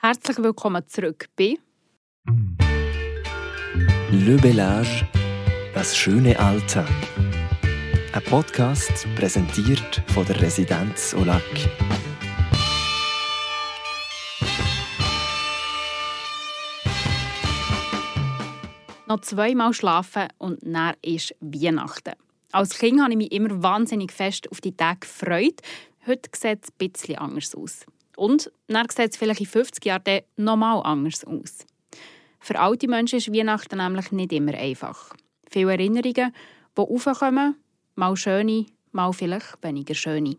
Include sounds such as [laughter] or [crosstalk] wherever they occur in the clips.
Herzlich willkommen zurück bei Le Bellage, das schöne Alter. Ein Podcast präsentiert von der Residenz Olac. noch zweimal schlafen und dann ist Weihnachten. Als Kind habe ich mich immer wahnsinnig fest auf die Tage gefreut. Heute sieht es ein bisschen anders aus. Und dann sieht es vielleicht in 50 Jahren nochmal anders aus. Für alte Menschen ist Weihnachten nämlich nicht immer einfach. Viele Erinnerungen, die aufkommen, mal schöne, mal vielleicht weniger schöne.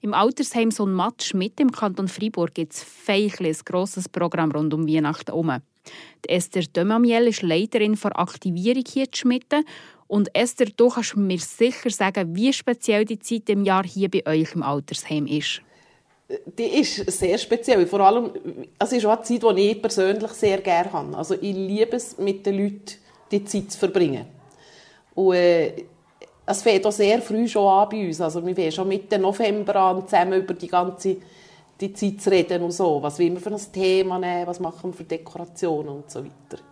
Im Altersheim so ein Matsch mit im Kanton Freiburg gibt es ein grosses Programm rund um Weihnachten herum. Esther Dömamiel ist Leiterin der Aktivierung hier zu Schmitten. Und Esther, du kannst mir sicher sagen, wie speziell die Zeit im Jahr hier bei euch im Altersheim ist die ist sehr speziell. Vor allem, es ist auch eine Zeit, die ich persönlich sehr gerne habe. Also ich liebe es, mit den Leuten die Zeit zu verbringen. Und äh, es fängt auch sehr früh schon an bei uns. Also wir fangen schon Mitte November an, zusammen über die ganze die Zeit zu reden und so. Was will wir für ein Thema nehmen, was machen wir für Dekorationen und so weiter.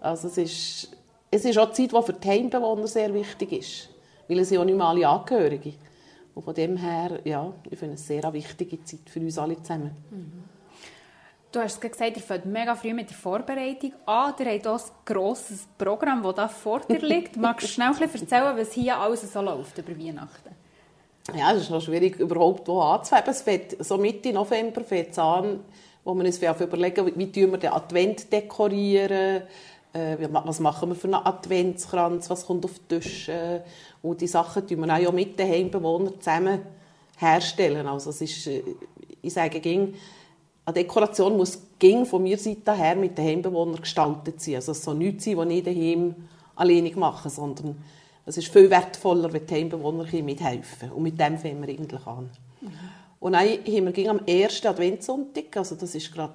Also es ist, es ist auch eine Zeit, die für die Heimbewohner sehr wichtig ist. Weil es sind auch nicht mehr alle Angehörige. Und von dem her, ja, ich finde es sehr eine wichtige Zeit für uns alle zusammen. Mhm. Du hast gesagt, ihr fängt mega früh mit der Vorbereitung an. Ihr habt auch ein grosses Programm, das da vor dir [laughs] liegt. Magst du schnell ein bisschen erzählen, was hier alles so läuft über Weihnachten? Ja, es ist noch schwierig, überhaupt wo anzufangen. Es fängt, so Mitte November fängt es an, wo wir uns überlegen, wie wir den Advent dekorieren, äh, was machen wir für einen Adventskranz, was kommt auf die Tische. Und die Sachen tun wir auch mit den Heimbewohnern zusammen herstellen. Also es ist, äh, ich sage, ging, eine Dekoration muss ging von mir Seite her mit den Heimbewohnern gestaltet sein. Also es soll nichts sein, was ich daheim alleine mache, sondern es ist viel wertvoller, wenn die Heimbewohner mithelfen. Und mit dem fangen wir eigentlich an. Mhm. Und dann haben wir am ersten Adventssonntag, also das ist gerade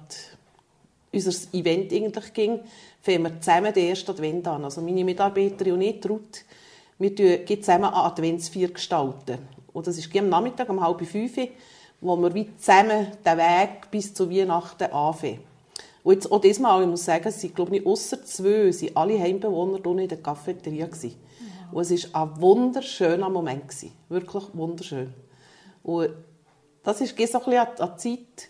unser Event eigentlich ging, fangen wir zusammen den ersten Advent an. Also meine Mitarbeiterin und ich, Ruth, wir gestalten zusammen eine Adventsfeier. Gestalten. Und das ist am Nachmittag um halb fünf, wo wir wie zusammen den Weg bis zu Weihnachten anfangen. Und jetzt auch diesmal, ich muss sagen, es sind, glaube ich, außer zwei, sind alle Heimbewohner hier in der Cafeteria gewesen. Ja. Und es war ein wunderschöner Moment. Gewesen. Wirklich wunderschön. Und das ist so ein bisschen eine Zeit,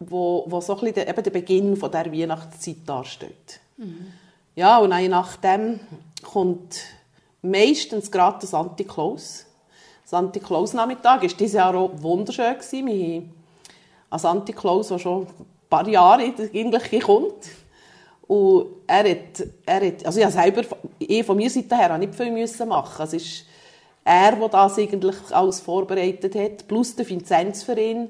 wo, wo so ein bisschen der, eben der Beginn von der Weihnachtszeit darstellt. Mhm. Ja, und dann nachdem kommt meistens gerade das Anti-Klaus. Das Anti-Klaus-Nachmittag war dieses Jahr auch wunderschön. Gewesen. Wir haben einen Anti-Klaus, der schon ein paar Jahre eigentlich kommt. Und er hat, er hat also ich selber, ich von meiner Seite her nicht viel müssen machen. Es ist er, der das eigentlich alles vorbereitet hat, plus der Vinzenzverein,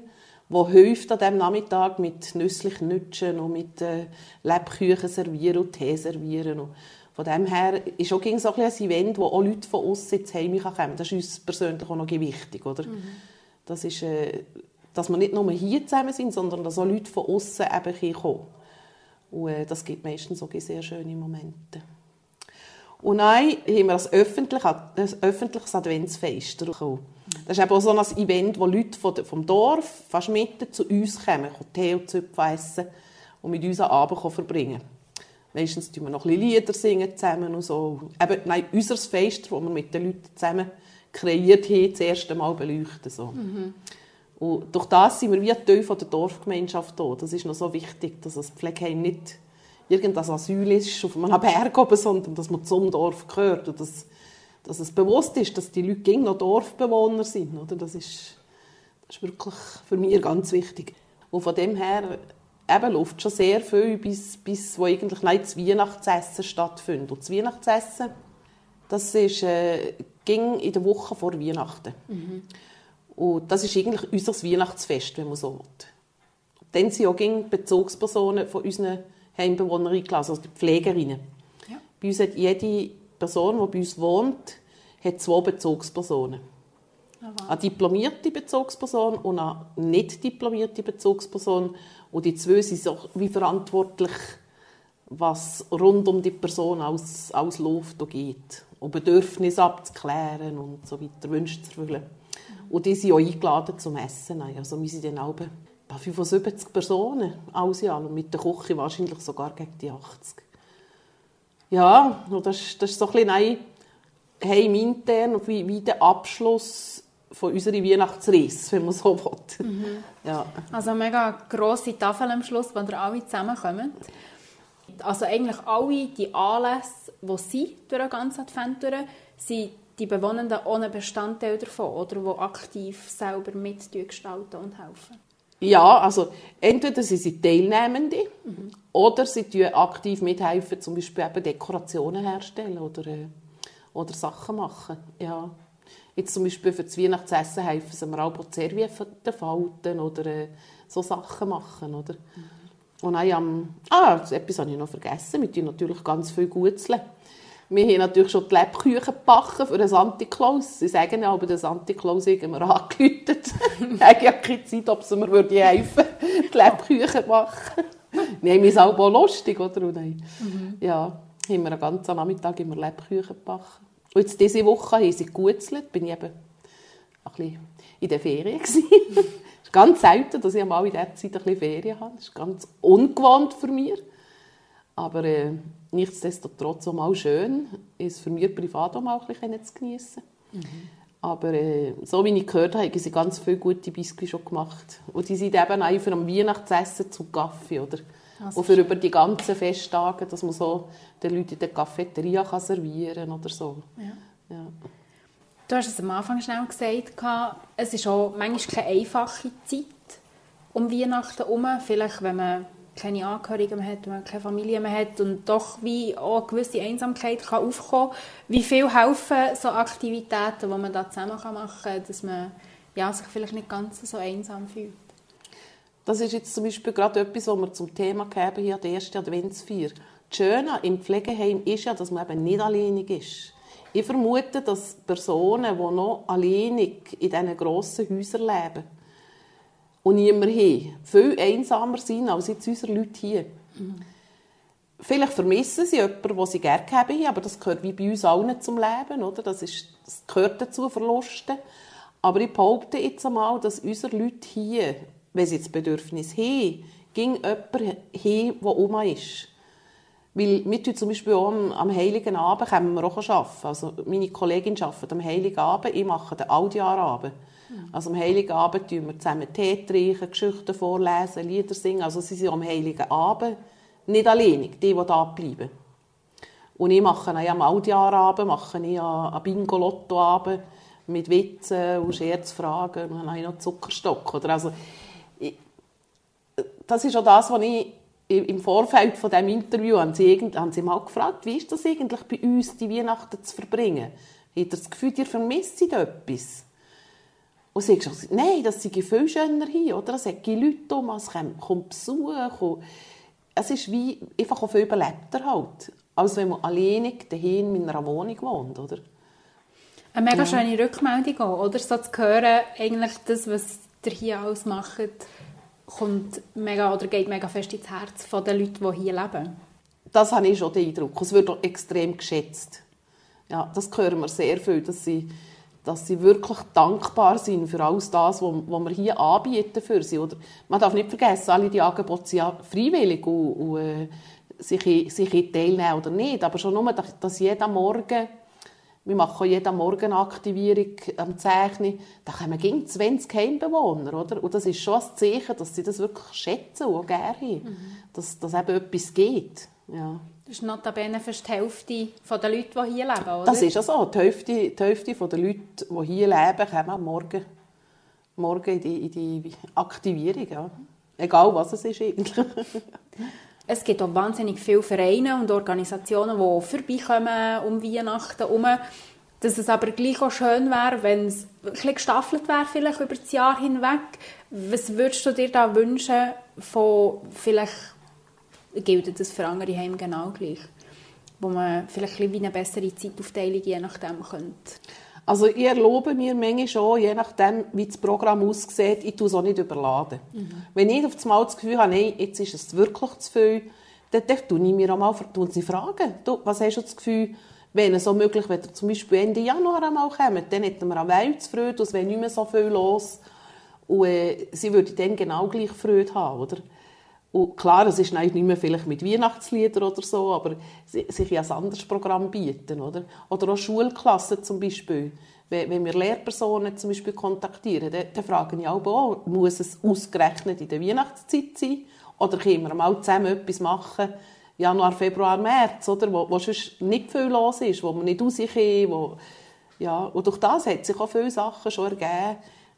der hilft an diesem Nachmittag mit nüsslichen Nütschen und mit äh, Lebkuchen servieren und Tee servieren. Und von dem her ist auch so ein, ein Event, wo auch Leute von uns ins Heim kommen Das ist uns persönlich auch noch wichtig. Oder? Mhm. Das ist, äh, dass wir nicht nur hier zusammen sind, sondern dass auch Leute von außen eben kommen Und äh, das gibt meistens auch sehr schöne Momente. Und dann haben wir ein öffentliches, ein öffentliches Adventsfest. Das ist eben auch so ein Event, wo Leute vom Dorf, fast mitten zu uns kommen, Tee und Zöpfe essen und mit uns einen Abend verbringen Meistens singen wir noch ein bisschen Lieder singen zusammen und so. Eben, nein, unser Fest, das wir mit den Leuten zusammen kreiert haben, das erste Mal beleuchten. So. Mhm. Und durch das sind wir wie ein Teil von der Dorfgemeinschaft hier. Das ist noch so wichtig, dass das Pflegeheim nicht irgendein Asyl ist auf einem Berg oben, sondern dass man zum Dorf gehört und dass, dass es bewusst ist, dass die Leute noch Dorfbewohner sind. Oder? Das, ist, das ist wirklich für mich ganz wichtig. Und von dem her eben läuft schon sehr viel, bis, bis wo eigentlich das Weihnachtsessen stattfindet. Und das Weihnachtsessen, das ist, äh, ging in der Woche vor Weihnachten. Mhm. Und das ist eigentlich unser Weihnachtsfest, wenn man so will. Dann sind auch Bezugspersonen von unseren Heimbewohner eingeladen, also die Pflegerinnen. Ja. Bei uns hat jede Person, die bei uns wohnt, hat zwei Bezugspersonen. Oh, Eine diplomierte Bezugsperson und eine nicht diplomierte Bezugsperson. Und die zwei sind so wie verantwortlich, was rund um die Person aus, ausläuft und geht. Und Bedürfnisse abzuklären und so weiter, Wünsche zu erfüllen. Und die sind auch eingeladen zum Essen. Also wir sind dann auch 75 Personen, alles in. Mit der Küche wahrscheinlich sogar gegen die 80. Ja, das, das ist so ein bisschen heimintern, wie, wie der Abschluss von unserer Weihnachtsreise, wenn man so will. Mhm. Ja. Also eine mega grosse Tafel am Schluss, wo ihr alle zusammenkommen. Also eigentlich alle die Anlässe, die sind durch den ganzen Advent durch, sind die Bewohnenden ohne Bestandteil davon, oder die aktiv selber mitgestalten und helfen. Ja, also entweder sind sie Teilnehmende mhm. oder sie aktiv mithelfen, zum Beispiel eben Dekorationen herstellen oder, äh, oder Sachen machen. Ja. Jetzt zum Beispiel für das Weihnachtsessen helfen sie mir auch Servietten falten oder äh, so Sachen machen. Oder? Mhm. Und dann am, ah, etwas habe ich noch vergessen, wir tun natürlich ganz viel Gutzeln. Wir haben natürlich schon die Lebküche gebacken für den Santa Claus. Sie sagen ja, aber der Santa Claus hat mir angeläutet. ich habe ja keine Zeit, ob sie mir helfen würden, die Lebküche zu machen. Wir haben es auch lustig, oder? Mhm. Ja, haben wir einen ganzen Nachmittag immer Lebküche gebacken. Und jetzt diese Woche haben sie gegutzelt, bin ich eben ein bisschen in der Ferien Es [laughs] ist ganz selten, dass ich mal in dieser Zeit ein bisschen Ferien habe. Das ist ganz ungewohnt für mich. Aber äh, nichtsdestotrotz auch mal schön, ist für mich privat auch mal ein bisschen zu genießen. Mhm. Aber äh, so wie ich gehört habe, haben sie ganz viele gute Biskuits schon gemacht. Und die sind eben einfach am Weihnachtsessen zu Kaffee, oder? Also und für über die ganzen Festtage, dass man so den Leuten in der Cafeteria kann servieren oder so. Ja. Ja. Du hast es am Anfang schnell gesagt, es ist auch manchmal keine einfache Zeit um Weihnachten herum. Vielleicht, wenn man keine Angehörigen mehr hat, wenn man keine Familie mehr hat und doch wie auch eine gewisse Einsamkeit kann aufkommen kann. Wie viel helfen so Aktivitäten, die man da zusammen machen kann, dass man ja, sich vielleicht nicht ganz so einsam fühlt? Das ist jetzt zum Beispiel gerade etwas, was wir zum Thema haben hier der erste Adventsfeier. Das Schöne im Pflegeheim ist ja, dass man eben nicht alleinig ist. Ich vermute, dass Personen, die noch alleinig in diesen grossen Häusern leben, und niemand haben, viel einsamer sein als jetzt unsere Leute hier. Mhm. Vielleicht vermissen sie jemanden, den sie gerne haben, aber das gehört wie bei uns allen zum Leben. Oder? Das, ist, das gehört dazu, Verluste. Aber ich behaupte jetzt einmal, dass unsere Leute hier, wenn sie das Bedürfnis haben, ging jemand hin, der um ist. Weil wir tun zum Beispiel auch am, am Heiligen Abend können wir auch arbeiten. Also meine Kollegin arbeitet am Heiligen Abend, ich mache den Audiarabend. Also am Heiligen Abend trinken wir zusammen Tee trinken, Geschichten vorlesen, Lieder singen. Also sie sind am Heiligen Abend nicht alleinig, die, die da bleiben. Und ich mache ja am Aldiarabend, mache ich einen Bingo-Lotto-Abend mit Witzen und Scherzfragen. Und dann habe ich noch Zuckerstock. Oder also, das ist auch das, was ich im Vorfeld von diesem Interview haben sie, haben sie mal gefragt, wie ist das eigentlich bei uns, die Weihnachten zu verbringen? Habt ihr das Gefühl, ihr vermisst etwas? Und sie hat gesagt, nein, das sei viel schöner hier, oder? Es hat Leute um, es kommt Besuch. Und es ist wie einfach auch viel überlebter halt, als wenn man alleinig daheim in einer Wohnung wohnt, oder? Eine mega ja. schöne Rückmeldung auch, oder? So zu hören, eigentlich das, was ihr hier alles macht, kommt mega, oder geht mega fest ins Herz von den Leuten, die hier leben. Das habe ich schon den Eindruck. Es wird auch extrem geschätzt. Ja, das hören wir sehr viel, dass sie dass sie wirklich dankbar sind für alles das, was, wir hier anbieten für sie. Oder man darf nicht vergessen, alle die Angebote sind ja freiwillig und, und äh, sie können teilnehmen oder nicht. Aber schon nur, dass, dass jeder Morgen, wir machen jeden Morgen Aktivierung am Zeichnen, da kommen gegen 20 Heimbewohner, oder? Und das ist schon ein Zeichen, dass sie das wirklich schätzen und auch gerne haben, mhm. dass, dass eben etwas geht. Ja. Das ist notabene fast die Hälfte der Leute, die hier leben, oder? Das ist ja so. Die Hälfte, die Hälfte der Leute, die hier leben, kommen morgen, morgen in, die, in die Aktivierung. Ja. Egal, was es ist eigentlich. [laughs] es gibt auch wahnsinnig viele Vereine und Organisationen, die vorbeikommen um Weihnachten herum. Dass es aber gleich auch schön wäre, wenn es ein bisschen gestaffelt wäre, vielleicht über das Jahr hinweg. Was würdest du dir da wünschen von vielleicht gilt das für andere Heime genau gleich. Wo man vielleicht ein wie eine bessere Zeitaufteilung je nachdem könnte. Also ich erlaube mir manchmal schon, je nachdem, wie das Programm aussieht, ich tue es auch nicht überladen. Mhm. Wenn ich auf einmal das Gefühl habe, nein, jetzt ist es wirklich zu viel, dann, dann tue ich mir auch mal sie fragen, du, was hast du das Gefühl, wenn es so möglich wäre, zum Beispiel Ende Januar einmal kommen, dann hätten wir auch Weihnachtsfreude, es wäre nicht mehr so viel los. Und äh, sie würde dann genau gleich Freude haben, oder? Und klar, es ist nicht mehr vielleicht mit Weihnachtsliedern oder so, aber sich ja ein anderes Programm bieten, oder? Oder auch Schulklassen zum Beispiel. Wenn wir Lehrpersonen zum Beispiel kontaktieren, dann, dann frage ich auch, muss es ausgerechnet in der Weihnachtszeit sein? Oder können wir mal zusammen etwas machen, Januar, Februar, März, oder? Wo, wo sonst nicht viel los ist, wo man nicht rauskommen, wo, ja, und durch das hat sich auch viele Sachen schon ergeben,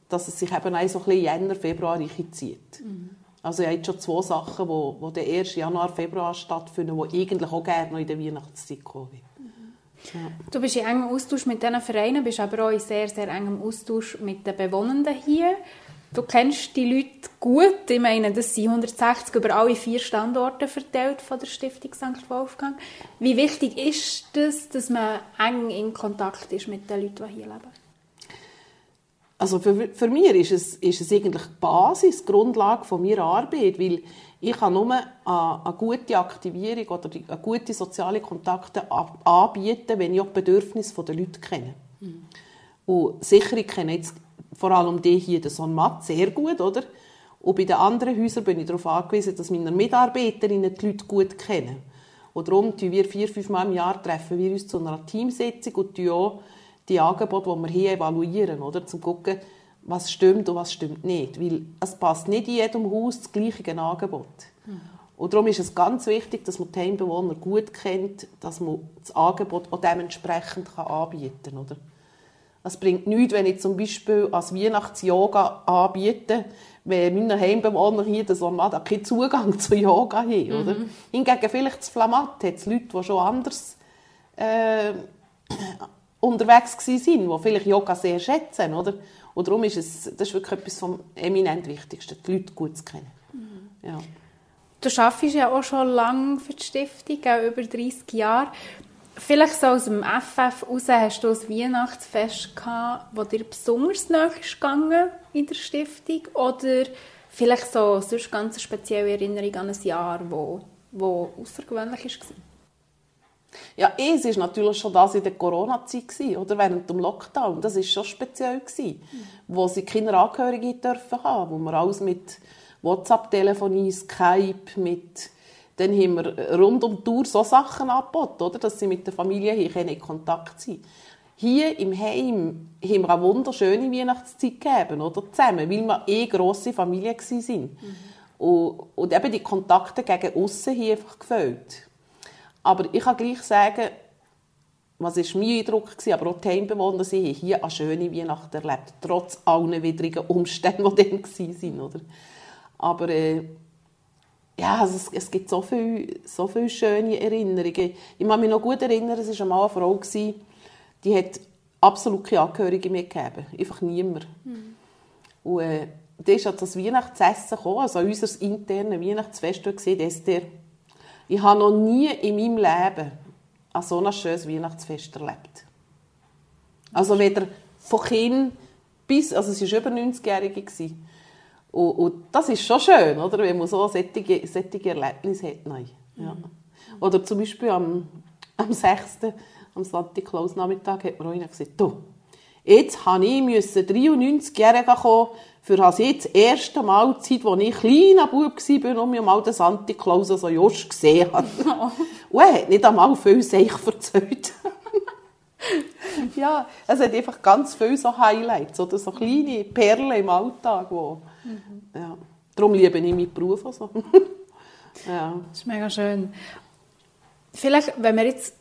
dass es sich eben auch so ein bisschen Jänner, Februar zieht. Mhm. Also ich habe schon zwei Sachen, die, wo der 1. Januar, Februar stattfinden, die eigentlich auch gerne noch in der Weihnachtszeit kommen. Mhm. Ja. Du bist in engem Austausch mit diesen Vereinen, bist aber auch in sehr, sehr engem Austausch mit den Bewohnenden hier. Du kennst die Leute gut. Ich meine, das sind 160 über alle vier Standorte verteilt von der Stiftung St. Wolfgang. Wie wichtig ist das, dass man eng in Kontakt ist mit den Leuten, die hier leben? Also für, für mich ist es, ist es eigentlich die Basis, die Grundlage von meiner Arbeit, weil ich kann nur eine, eine gute Aktivierung oder eine gute soziale Kontakte anbieten, wenn ich auch die Bedürfnisse der Leute kenne. Mhm. Und sicher, ich kenne jetzt vor allem die hier, den Sohn Matt, sehr gut, oder? Und bei den anderen Häusern bin ich darauf angewiesen, dass meine Mitarbeiterinnen die Leute gut kennen. Und darum treffen wir vier, fünf Mal im Jahr treffen wir uns zu einer Teamsitzung und auch die Angebote, die wir hier evaluieren, oder? Zum gucken, was stimmt und was stimmt nicht. Weil es passt nicht in jedem Haus das gleiche Angebot. Mhm. Und darum ist es ganz wichtig, dass man die Heimbewohner gut kennt, dass man das Angebot auch dementsprechend anbieten kann. Oder? Es bringt nichts, wenn ich zum Beispiel als Weihnachts-Yoga anbiete, wenn meine Heimbewohner hier das Sommer keinen Zugang zu Yoga haben. Mhm. Oder? Hingegen vielleicht das Flamat hat es Leute, die schon anders äh, unterwegs waren, die vielleicht Yoga sehr schätzen. Oder? Und darum ist es das ist wirklich etwas vom eminent Wichtigsten, die Leute gut zu kennen. Mhm. Ja. Du arbeitest ja auch schon lange für die Stiftung, auch über 30 Jahre. Vielleicht so aus dem FF raus hast du ein Weihnachtsfest gehabt, das dir besonders nahe ist gegangen in der Stiftung? Oder vielleicht so sonst ganz spezielle Erinnerung an ein Jahr, wo, wo außergewöhnlich war? Ja, es war natürlich schon das in der Corona-Zeit, oder während dem Lockdown. Das war schon speziell, gewesen, mhm. wo sie keine Angehörige dürfen haben, wo wir alles mit WhatsApp-Telefonie, Skype, mit dann haben wir rund um die Tour so Sachen angeboten, oder? dass sie mit der Familie hier in Kontakt sind. Hier im Heim haben wir eine wunderschöne Weihnachtszeit gegeben, oder? zusammen, weil wir eh grosse Familie waren. Mhm. Und, und eben die Kontakte gegen außen hier einfach gefällt. Aber ich kann gleich sagen, was war mein Eindruck, aber auch die Heimbewohner, sie haben hier eine schöne Weihnacht erlebt, trotz allen widrigen Umständen, die [laughs] dann waren. Oder? Aber äh, ja, also es, es, gibt so viele, so viele schöne Erinnerungen. Ich kann mich noch gut erinnern, es war einmal eine Frau, die hat absolut keine Angehörige mehr gegeben. Einfach niemand. Mhm. Und äh, dann ist das Weihnachtsessen gekommen, also unser internes Weihnachtsfest, gesehen, Esther. Ich habe noch nie in meinem Leben ein so ein schönes Weihnachtsfest erlebt. Also weder von Kind bis, also es war über 90-Jährige, und, und, das ist schon schön, oder? wenn man so solche, solche Erlebnisse hat. Nein. Ja. Oder zum Beispiel am, am 6. am Santa Claus Nachmittag hat mir einer gesagt, du, jetzt habe ich 93-Jährige kommen, für das jetzt das erste Mal Zeit, als ich kleiner Bub war und mir mal den Santa Claus so just gesehen habe. [laughs] und er hat nicht einmal viel sich erzählt. [laughs] ja, es hat einfach ganz viele so Highlights oder so kleine Perlen im Alltag, wo Mhm. Ja. Darum liebe ich meinen Beruf auch so. [laughs] ja. Das ist mega schön. Vielleicht, wenn wir jetzt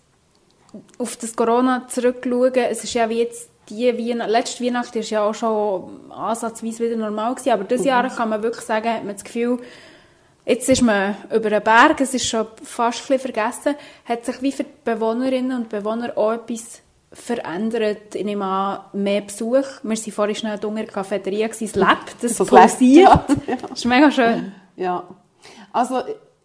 auf das Corona zurückschauen, es ist ja wie jetzt die Weihnacht, letzte Weihnacht war ja auch schon ansatzweise wieder normal gewesen, aber dieses. Jahr kann man wirklich sagen, hat man das Gefühl, jetzt ist man über einen Berg, es ist schon fast ein vergessen, hat sich wie für die Bewohnerinnen und Bewohner auch etwas verändert. Ich nehme an, mehr Besuch. Wir waren vorhin schnell in der Cafeteria, es lebt, das, das pulsiert. Ja. [laughs] Das ist mega schön. Ja, also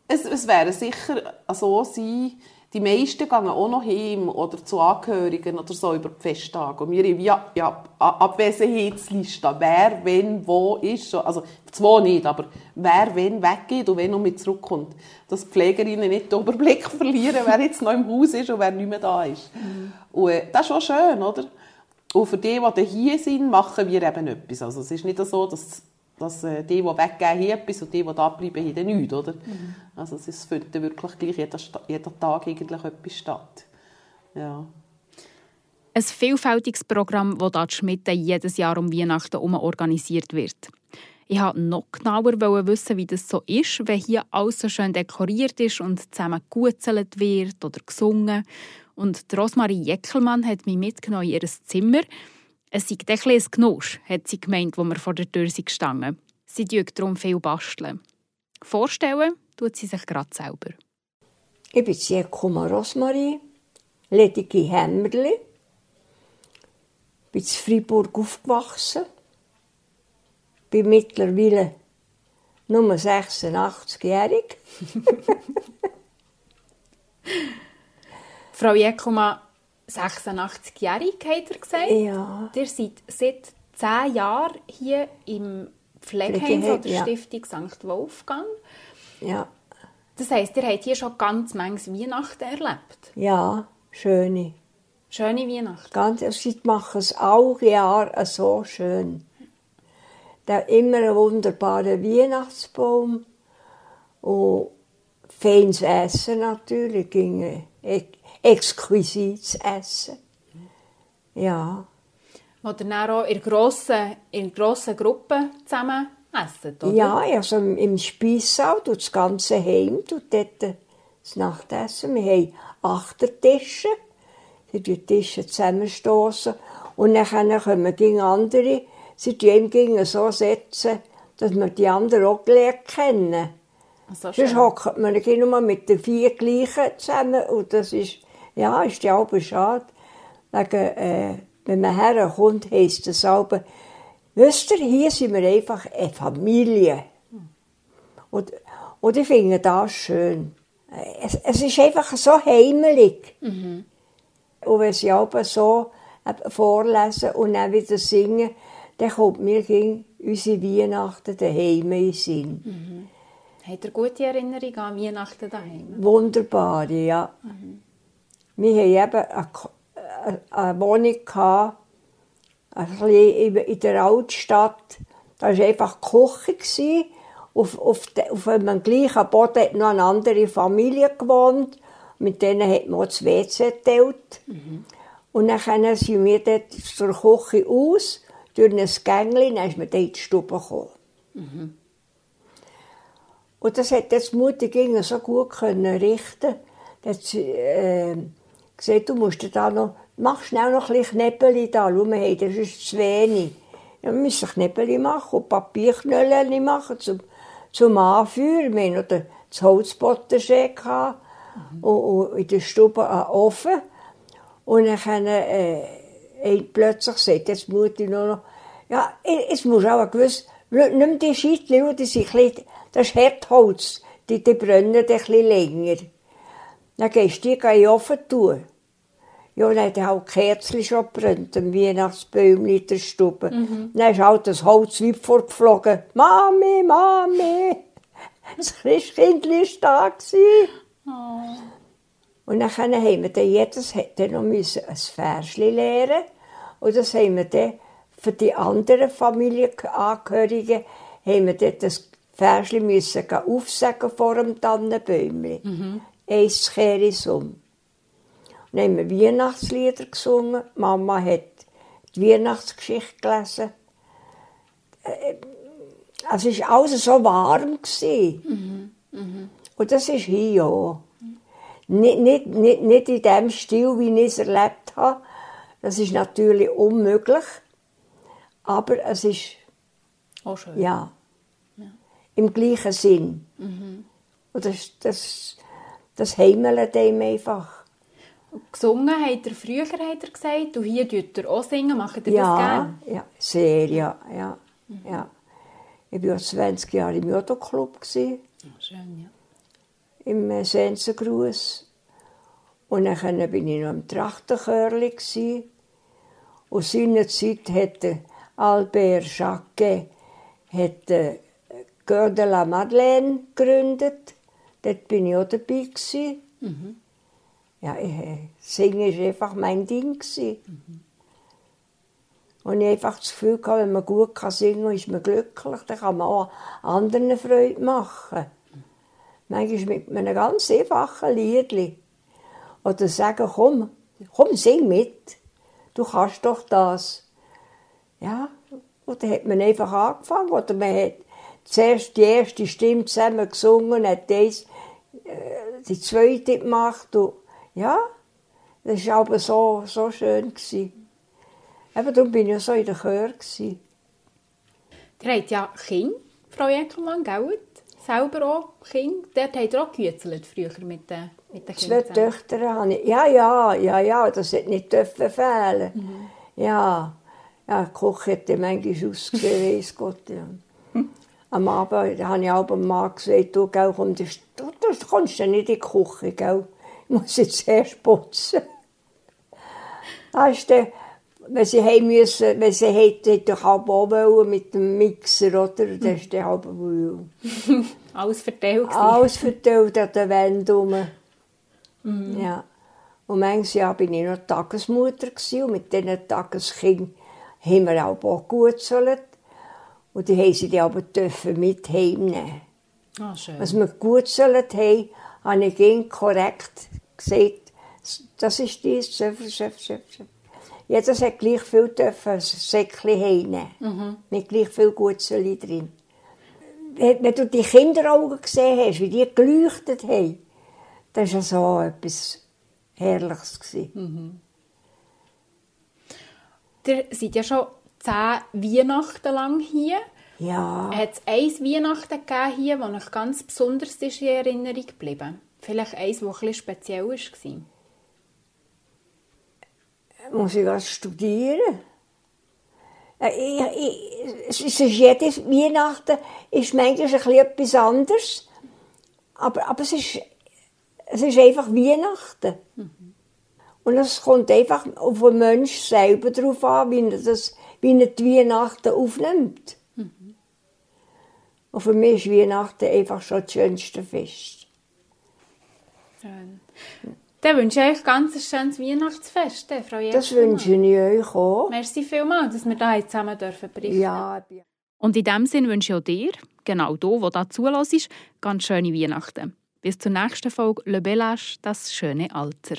es, es wäre sicher so sein, die meisten gehen auch noch heim oder zu Angehörigen oder so über die Festtage. Und wir haben ja, ja Abwesenheitsliste, wer, wenn, wo ist. Also zwei nicht, aber wer, wenn weggeht und wenn noch mit zurückkommt. Dass die Pflegerinnen nicht den Überblick [laughs] verlieren, wer jetzt noch im Haus ist und wer nicht mehr da ist. Mhm. Und äh, das ist schon schön, oder? Und für die, die hier sind, machen wir eben etwas. Also es ist nicht so, dass dass äh, die, die weggehen, hier etwas und die, die da bleiben, hier nichts, oder? Mhm. Also es findet wirklich gleich jeden, jeden Tag eigentlich etwas statt. Ja. Ein vielfältiges Programm, das da Schmidt jedes Jahr um Weihnachten herum organisiert wird. Ich wollte noch genauer wissen, wie das so ist, wenn hier alles so schön dekoriert ist und zusammen geguzelt wird oder gesungen. Und Rosmarie Jeckelmann hat mich mitgenommen in ihr Zimmer. Es sei ein ein Genusch, hat sie gemeint, wo wir vor der Tür gestanden Sie tut darum viel basteln. Vorstellen tut sie sich gerade selber. Ich bin Jeckelmann Rosmarie, ledige Hämmerli. bin in Freiburg aufgewachsen. Bin mittlerweile nur 86-jährig. [laughs] [laughs] Frau Jekoma, 86-jährig, hat er gesagt. Ja. Ihr seid seit zehn Jahren hier im Pflegeheim von der ja. Stiftung St. Wolfgang. Ja. Das heisst, ihr habt hier schon ganz manches Weihnachten erlebt? Ja, schöne. Schöne Weihnachten? Ganz, sie machen es auch Jahr so schön. Da immer ein wunderbarer Weihnachtsbaum und feines Essen natürlich, ginge exquisites Essen. Ja. Wo ihr dann auch in grossen, in grossen Gruppen zusammen essen, oder? Ja, also im Speissaal tut das ganze Heim tut dort das Nachtessen. Wir haben Achtertische, die die Tische zusammenstoßen und dann kommen gegen andere, sie gegen so setzen, dass wir die anderen auch gelernt kennen. So Sonst hockt man nur mit den vier gleichen zusammen und das ist ja, ist ja auch schade. Wegen, äh, wenn man herkommt, heisst es aber, wisst ihr, hier sind wir einfach eine Familie. Und, und ich finde das schön. Es, es ist einfach so heimelig. Mhm. Und wenn sie aber so vorlesen und dann wieder singen, dann kommt mir unsere Weihnachten daheim in Sinn. Mhm. Hat ihr gute Erinnerungen an Weihnachten daheim? Wunderbare, ja. Mhm. Wir hatten eben eine, eine Wohnung, gehabt, ein in der Altstadt. Da war einfach die Küche. Auf, auf, de, auf einem gleichen Boden hat noch eine andere Familie gewohnt. Mit denen hat man auch das WC geteilt. Mhm. Und dann sind wir dort zur Küche aus, durch ein Gängli, dann ist man dort in die Stube gekommen. Mhm. Und das hat jetzt Mutter so gut können richten, dass, äh, gesagt, du musst da noch, mach schnell noch ein bisschen Knäppeli da, schau mal, hey, das ist zu wenig. Ja, wir müssen Knäppeli machen und Papierknöllchen machen zum, zum Anführen. Wir hatten noch das Holzbottenschee mhm. und, und in der Stube einen Ofen. Und dann können, äh, plötzlich sagt jetzt Mutti nur noch, ja, es muss auch ein gewisses, nimm die Scheitchen, die sind ein das ist Herdholz, die, die brennen ein bisschen länger. Dann gehst du die in den Ofen tun. Ja, dann hat auch Kerzen schon gebrannt, ein Weihnachtsbäumchen in der Stube. Mhm. Dann ist halt das Holzweib vorgeflogen. Mami, Mami! [laughs] Das Christkindli war da. Oh. Und dann haben wir dann, jedes hätte noch müssen ein Versli lernen Und das haben wir dann für die anderen Familienangehörigen haben wir dann das Versli müssen aufsagen vor dem Tannenbäumchen. Mhm. Eins kehrt um. Dann haben wir Weihnachtslieder gesungen. Mama hat die Weihnachtsgeschichte gelesen. Äh, es war alles so warm. Mhm. Mhm. Und das ist hier auch. Nicht, nicht, nicht, nicht in dem Stil, wie ich es erlebt habe. Das ist natürlich unmöglich. Aber es ist. Auch schön. Ja. ja. Im gleichen Sinn. Mhm. Und das, das, das heimelt einem einfach. Gesungen hat er früher, hat er gesagt. Und hier tut er auch singen. Macht er ja, das gerne? Ja, sehr, ja. ja, mhm. ja. Ich war 20 Jahre im Jodo-Club. Oh, schön, ja. Im äh, Sensengruß. Und dann war ich noch im Trachtenchörli. Und seinerzeit hat Albert Jacquet hat äh, de la Madeleine gegründet. Dort war ich auch dabei. Mhm ja, Singen war einfach mein Ding. Mhm. Und ich einfach das Gefühl hatte, wenn man gut singen kann, ist man glücklich. Dann kann man auch anderen Freude machen. Manchmal mit einem ganz einfachen Lied. Oder sagen, komm, komm, sing mit. Du kannst doch das. Ja, und dann hat man einfach angefangen. Oder man hat zuerst die erste Stimme zusammen gesungen, hat das, äh, die zweite gemacht. Und ja, das war aber so, so schön. Gewesen. Eben, darum bin ich so in der Chör. Gewesen. Ihr habt ja Kinder, Frau Eckelmann, gell? Selber auch Kinder. Dort habt ihr auch gehützelt früher mit den, mit den Zwei Kindern. Töchter habe ich. Ja, ja, ja, ja, das hat nicht dürfen fehlen. Ja, ja, die Küche dann manchmal ausgesehen, weiss Gott. Ja. [laughs] Am Abend habe ich auch dem Mann gesagt, du, gell, komm, das, du, du kommst ja nicht in die Küche, gell. Ich muss jetzt erst putzen. Ist dann, wenn sie heim müssen, wenn sie hätte, hätte ich halb auch wollen mit dem Mixer, oder? Das ist dann halb wohl. [laughs] Alles verteilt. Alles verteilt an der Wand rum. Ja. Und manches Jahr war ich noch Tagesmutter und mit diesen Tageskindern haben wir auch gut sollen. Und die haben sie dann aber dürfen mit heimnehmen. Ah, schön. Was wir gut sollen haben, habe ich ihnen korrekt gesagt, das ist dies, so, so, so, so. Jedes hat gleich viel dürfen, ein Säckchen heimnehmen. Mit gleich viel Gutzeli drin. Wenn du die Kinderaugen gesehen hast, wie die geleuchtet haben, das war so etwas Herrliches. gewesen. Ihr seid ja schon zehn Weihnachten lang hier. Ja, Hat es ein Weihnachten gegeben hier, das euch ganz besonders ist in Erinnerung geblieben? Vielleicht eins, das bisschen speziell war? muss ich was studieren? Äh, Ich, ich, es ist jedes Weihnachten ist manchmal ein bisschen etwas anderes. Aber, aber es, ist, es ist einfach Weihnachten. Und es kommt einfach auf den Menschen selber drauf an, wie er, das, wie er die Weihnachten aufnimmt. Und für mich ist Weihnachten einfach schon das schönste Fest. Schön. Dann wünsche ich euch ganz ein schönes Weihnachtsfest, eh, Frau Das Jägermann. wünsche ich euch auch. Merci vielmals, dass wir hier zusammen dürfen berichten Ja, Und in diesem Sinne wünsche ich auch dir, genau du, wo da zulässt, ganz schöne Weihnachten. Bis zur nächsten Folge Le Bellage, das schöne Alter.